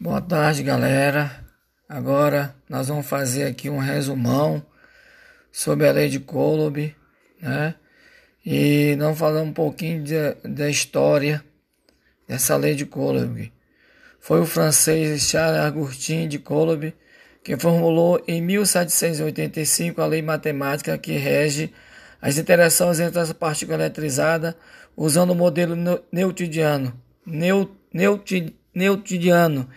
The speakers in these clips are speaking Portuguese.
Boa tarde, galera. Agora nós vamos fazer aqui um resumão sobre a lei de Coulomb, né? E vamos falar um pouquinho da história dessa lei de Coulomb. Foi o francês Charles Agustin de Coulomb que formulou em 1785 a lei matemática que rege as interações entre as partículas eletrizadas usando o modelo newtoniano. Newtoniano.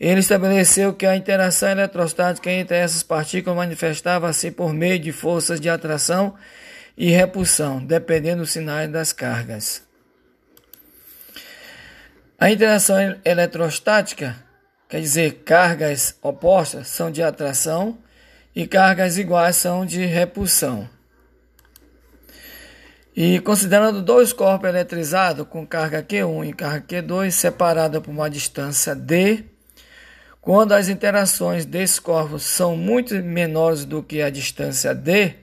Ele estabeleceu que a interação eletrostática entre essas partículas manifestava-se por meio de forças de atração e repulsão, dependendo dos sinais das cargas. A interação eletrostática, quer dizer, cargas opostas são de atração e cargas iguais são de repulsão. E considerando dois corpos eletrizados com carga Q1 e carga Q2 separados por uma distância d, quando as interações desses corpos são muito menores do que a distância d,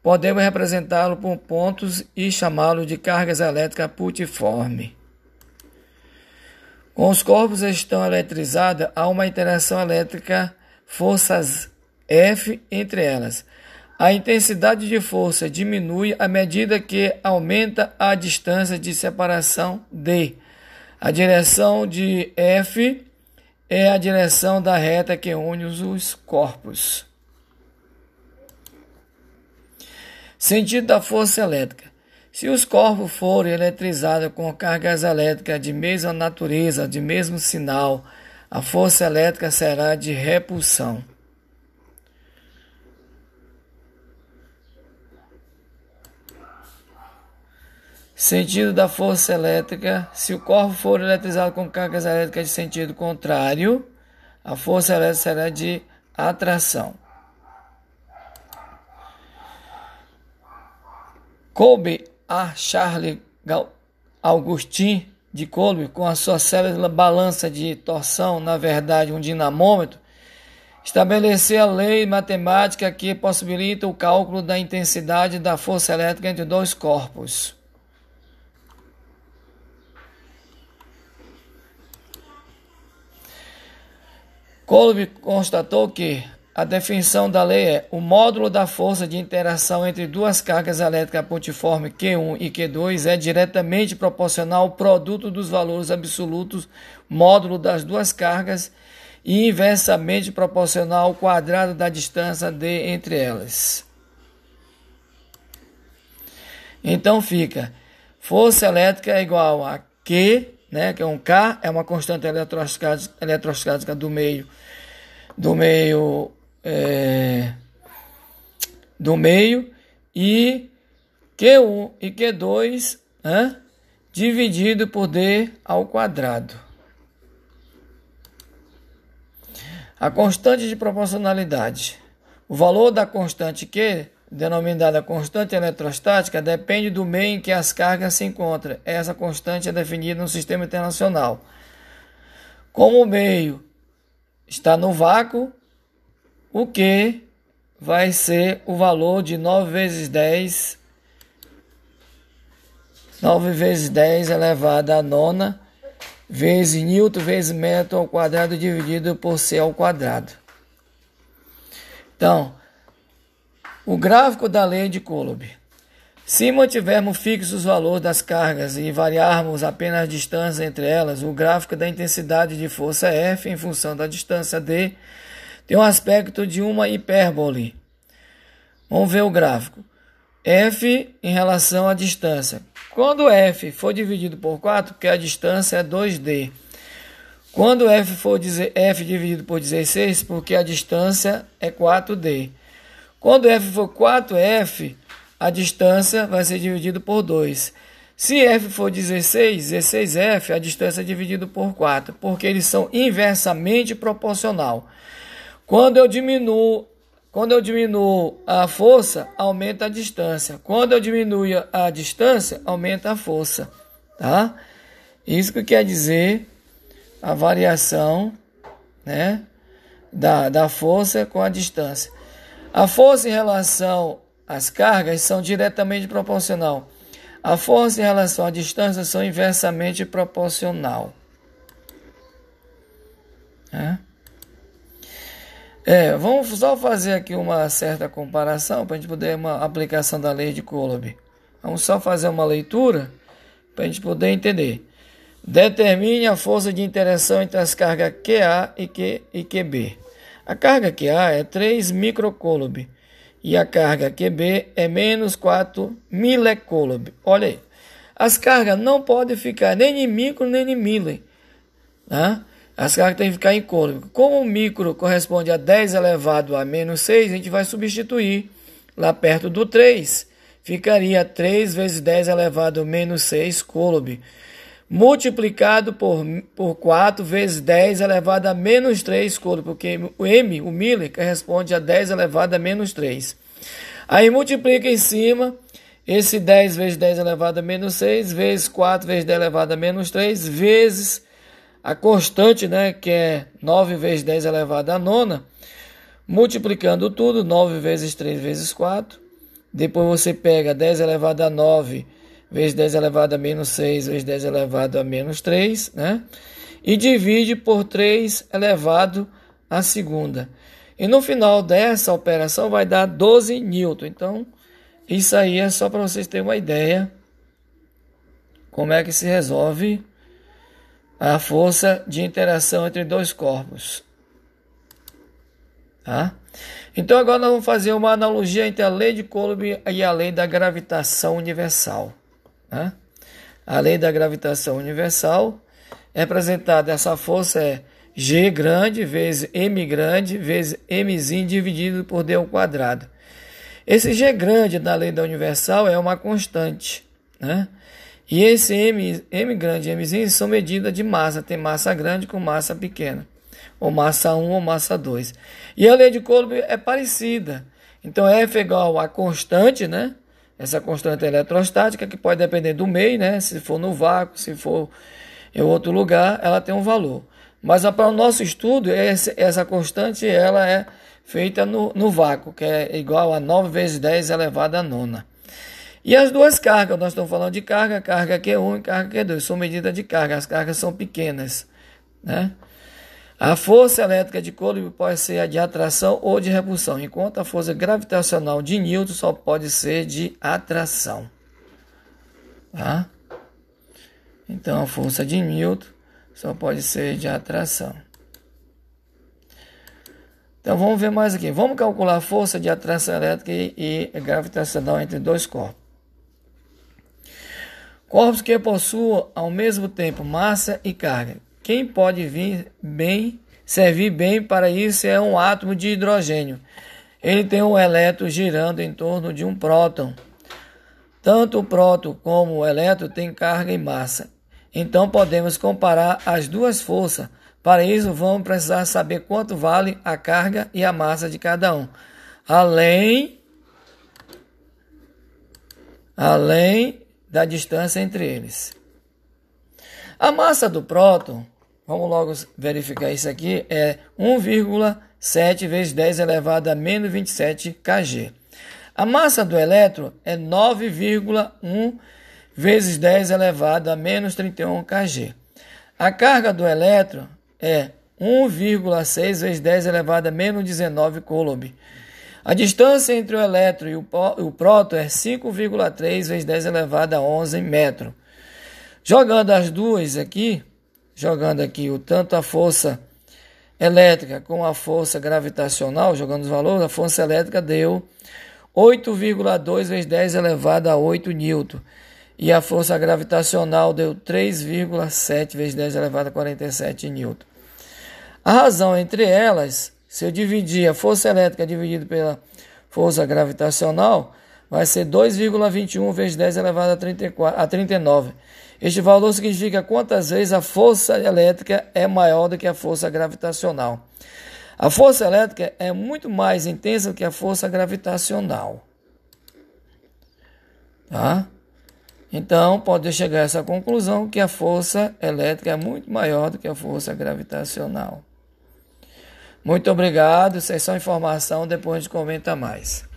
podemos representá-lo por pontos e chamá-lo de cargas elétricas putiforme. Com os corpos estão eletrizados, há uma interação elétrica, forças F entre elas. A intensidade de força diminui à medida que aumenta a distância de separação D. A direção de F é a direção da reta que une os corpos. Sentido da força elétrica. Se os corpos forem eletrizados com cargas elétricas de mesma natureza, de mesmo sinal, a força elétrica será de repulsão. Sentido da força elétrica: se o corpo for eletrizado com cargas elétricas de sentido contrário, a força elétrica será de atração. Coube a Charles Augustin de Coulomb, com a sua célula balança de torção, na verdade um dinamômetro, estabelecer a lei matemática que possibilita o cálculo da intensidade da força elétrica entre dois corpos. Coulomb constatou que a definição da lei é o módulo da força de interação entre duas cargas elétricas pontiformes Q1 e Q2 é diretamente proporcional ao produto dos valores absolutos módulo das duas cargas e inversamente proporcional ao quadrado da distância d entre elas. Então fica força elétrica é igual a Q né, que é um K, é uma constante eletrostática, eletrostática do meio, do meio, é, do meio, e Q1 e Q2 né, dividido por D ao quadrado. A constante de proporcionalidade. O valor da constante Q denominada constante eletrostática, depende do meio em que as cargas se encontram. Essa constante é definida no sistema internacional. Como o meio está no vácuo, o que vai ser o valor de 9 vezes 10 9 vezes 10 elevado a nona vezes Newton vezes metro ao quadrado dividido por C ao quadrado. Então, o gráfico da lei de Coulomb. Se mantivermos fixos os valores das cargas e variarmos apenas a distância entre elas, o gráfico da intensidade de força F em função da distância D tem um aspecto de uma hipérbole. Vamos ver o gráfico. F em relação à distância. Quando F for dividido por 4, porque a distância é 2D. Quando F for F dividido por 16, porque a distância é 4D. Quando f for 4f, a distância vai ser dividida por 2. Se f for 16, 16f, a distância é dividida por 4, porque eles são inversamente proporcional. Quando eu diminuo, quando eu diminuo a força, aumenta a distância. Quando eu diminuo a distância, aumenta a força, tá? Isso que quer dizer a variação, né, da, da força com a distância. A força em relação às cargas são diretamente proporcional. A força em relação à distância são inversamente proporcional. Né? É, vamos só fazer aqui uma certa comparação para a gente poder uma aplicação da lei de Coulomb. Vamos só fazer uma leitura para a gente poder entender. Determine a força de interação entre as cargas QA e, Q, e QB. A carga QA é 3 microcoulomb e a carga QB é menos 4 milecoulomb. Olha aí. As cargas não podem ficar nem em micro nem em mile. Tá? As cargas têm que ficar em coulomb. Como o micro corresponde a 10 elevado a menos 6, a gente vai substituir lá perto do 3. Ficaria 3 vezes 10 elevado a menos 6 coulomb multiplicado por, por 4 vezes 10 elevado a menos 3 coulomb, porque o M, o Miller, corresponde a 10 elevado a menos 3. Aí multiplica em cima esse 10 vezes 10 elevado a menos 6, vezes 4 vezes 10 elevado a menos 3, vezes a constante, né, que é 9 vezes 10 elevado a nona, multiplicando tudo, 9 vezes 3 vezes 4. Depois você pega 10 elevado a 9 vezes 10 elevado a menos 6 vezes 10 elevado a menos 3, né? E divide por 3 elevado a segunda. E no final dessa operação vai dar 12 newton. Então, isso aí é só para vocês terem uma ideia como é que se resolve a força de interação entre dois corpos. Tá? Então agora nós vamos fazer uma analogia entre a lei de Coulomb e a lei da gravitação universal. Né? A lei da gravitação universal é apresentada, essa força é G grande vezes M grande vezes Mzinho dividido por D ao quadrado. Esse G grande da lei da universal é uma constante, né? E esse M, M grande e Mzinho são medidas de massa, tem massa grande com massa pequena, ou massa 1 ou massa 2. E a lei de Coulomb é parecida. Então F é igual a constante, né? Essa constante eletrostática, que pode depender do meio, né? se for no vácuo, se for em outro lugar, ela tem um valor. Mas para o nosso estudo, essa constante ela é feita no, no vácuo, que é igual a 9 vezes 10 elevado a nona. E as duas cargas, nós estamos falando de carga, carga Q1 e carga Q2, são medidas de carga, as cargas são pequenas. Né? A força elétrica de Coulomb pode ser a de atração ou de repulsão, enquanto a força gravitacional de Newton só pode ser de atração. Tá? Então a força de Newton só pode ser de atração. Então vamos ver mais aqui. Vamos calcular a força de atração elétrica e, gravitacional entre dois corpos. Corpos que possuam ao mesmo tempo massa e carga quem pode vir bem, servir bem para isso é um átomo de hidrogênio. Ele tem um elétron girando em torno de um próton. Tanto o próton como o elétron têm carga e massa. Então podemos comparar as duas forças. Para isso, vamos precisar saber quanto vale a carga e a massa de cada um. Além além da distância entre eles. A massa do próton, vamos logo verificar isso aqui, é 1,7 vezes 10 elevado a menos 27 kg. A massa do elétron é 9,1 vezes 10 elevado a menos 31 kg. A carga do elétron é 1,6 vezes 10 elevado a menos 19 coulomb. A distância entre o elétron e o próton é 5,3 vezes 10 elevado a 11 metros. Jogando as duas aqui, jogando aqui o tanto a força elétrica com a força gravitacional, jogando os valores, a força elétrica deu 8,2 vezes 10 elevado a 8 newton. E a força gravitacional deu 3,7 vezes 10 elevado a 47 newton. A razão entre elas, se eu dividir a força elétrica dividido pela força gravitacional, vai ser 2,21 vezes 10 elevado a, 34, a 39. Este valor significa quantas vezes a força elétrica é maior do que a força gravitacional. A força elétrica é muito mais intensa do que a força gravitacional. Tá? Então, pode chegar a essa conclusão que a força elétrica é muito maior do que a força gravitacional. Muito obrigado. Isso é só informação, depois a gente comenta mais.